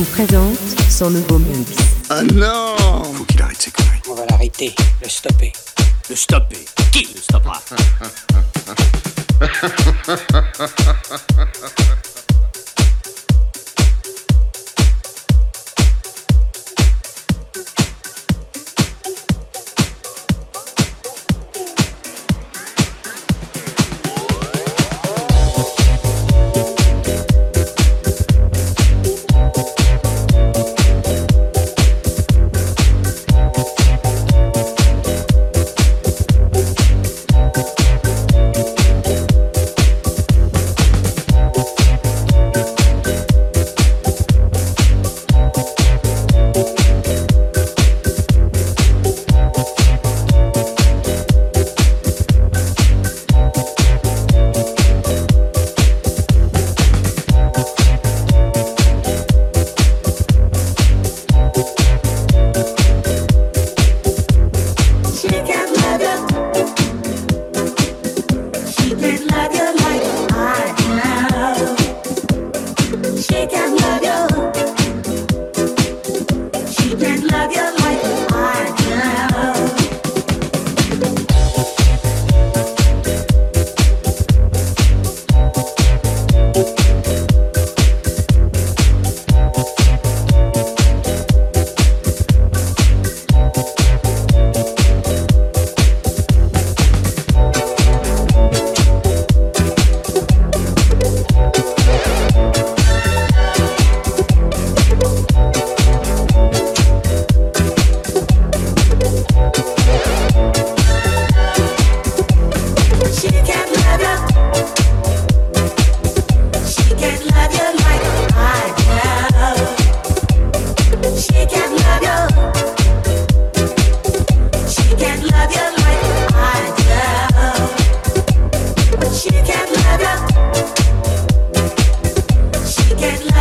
vous présente son nouveau mix. Ah non Faut qu'il arrête ses conneries. On va l'arrêter, le stopper. Le stopper Qui le stoppera? get loud.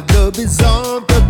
Jumped up in the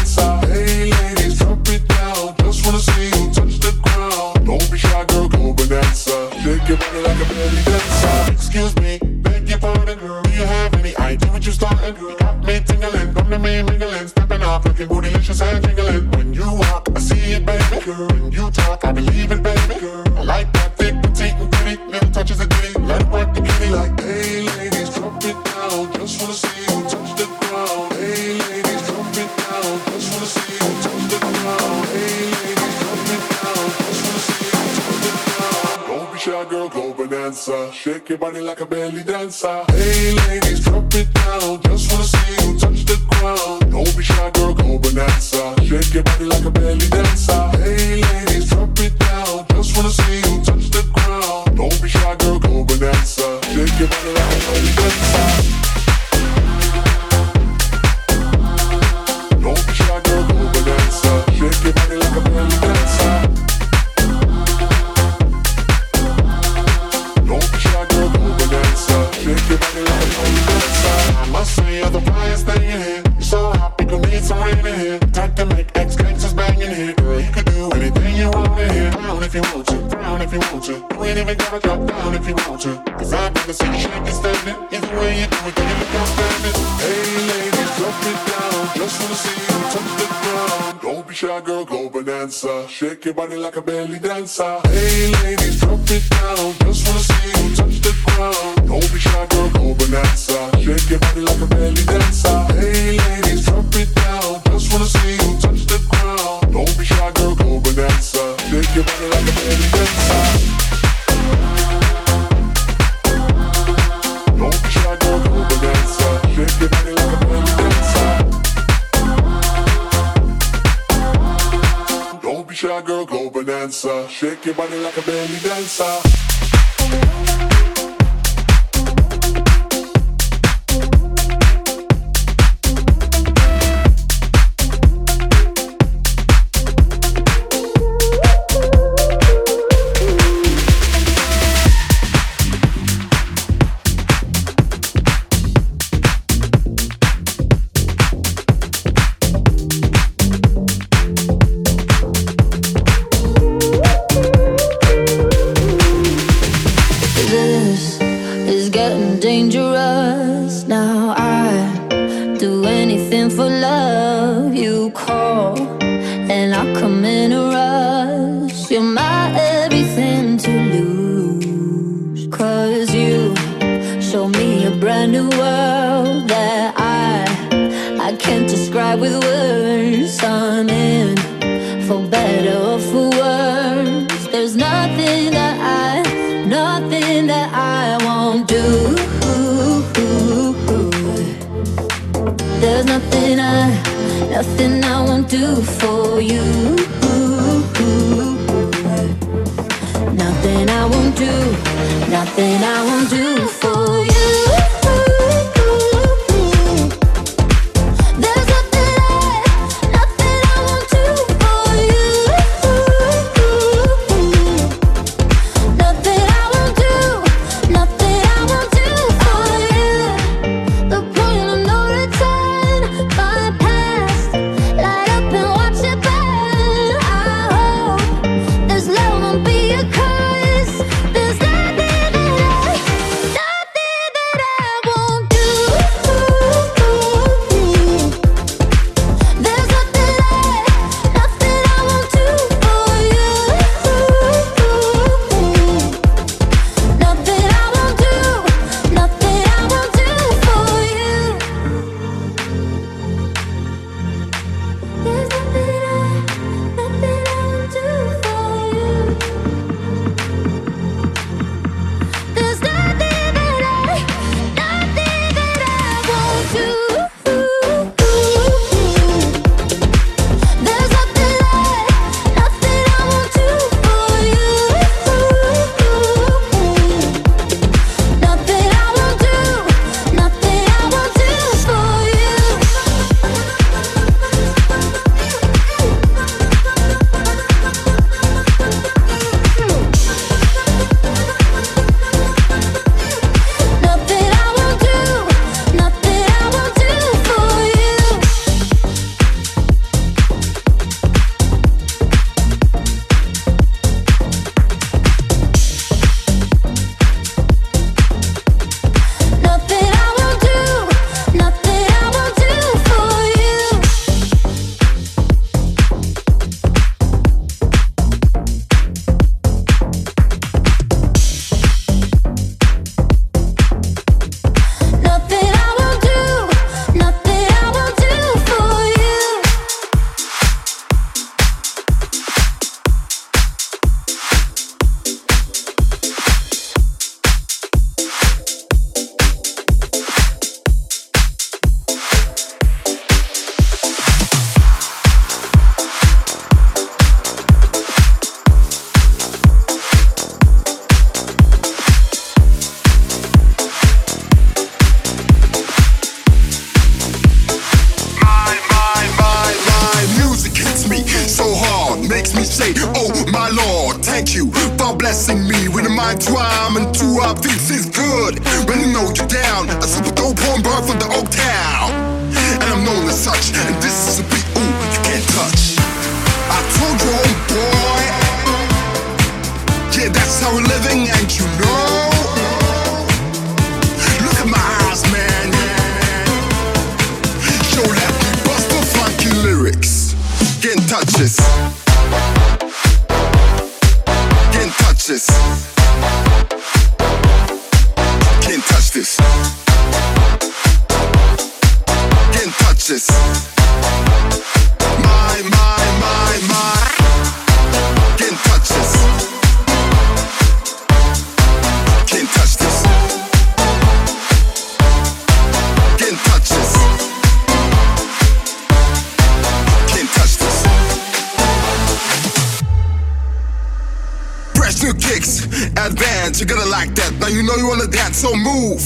Advance, you're gonna like that. Now you know you wanna dance, so move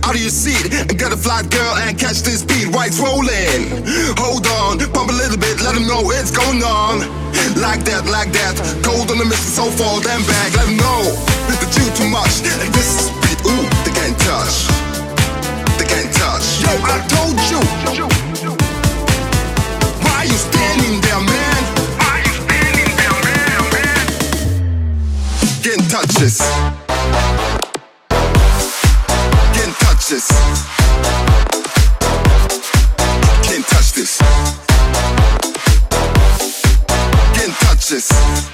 out of your seat and get a flat girl and catch this beat. White's rolling. Hold on, pump a little bit, let them know it's going on. Like that, like that. Cold on the mission, so fall them back. Let them know that you too much. Like this beat, ooh, they can't touch. They can't touch. Yo, I told you. Why you standing touch this. Can't touch this. Can't touch this. Can't touch this.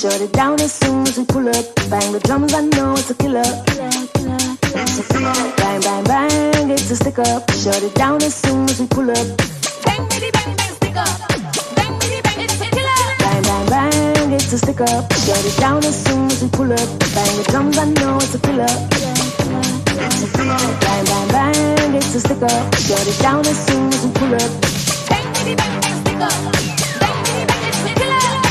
Shut it down as soon as we pull up. Bang the drums, I know it's a killer. Bang, bang, bang, it's a stick up. Shut it down as soon as we pull up. Bang, bitty, bang, bang, stick up. Bang, bang, it's a killer. Bang, bang, bang, stick up. Shut it down as soon as we pull up. Bang the drums, I know it's a killer. Bang, bang, bang, it's a stick up. Shut it down as soon as we pull up. Bang, baby bang, bang, stick up. Bang, baby bang, it's a killer.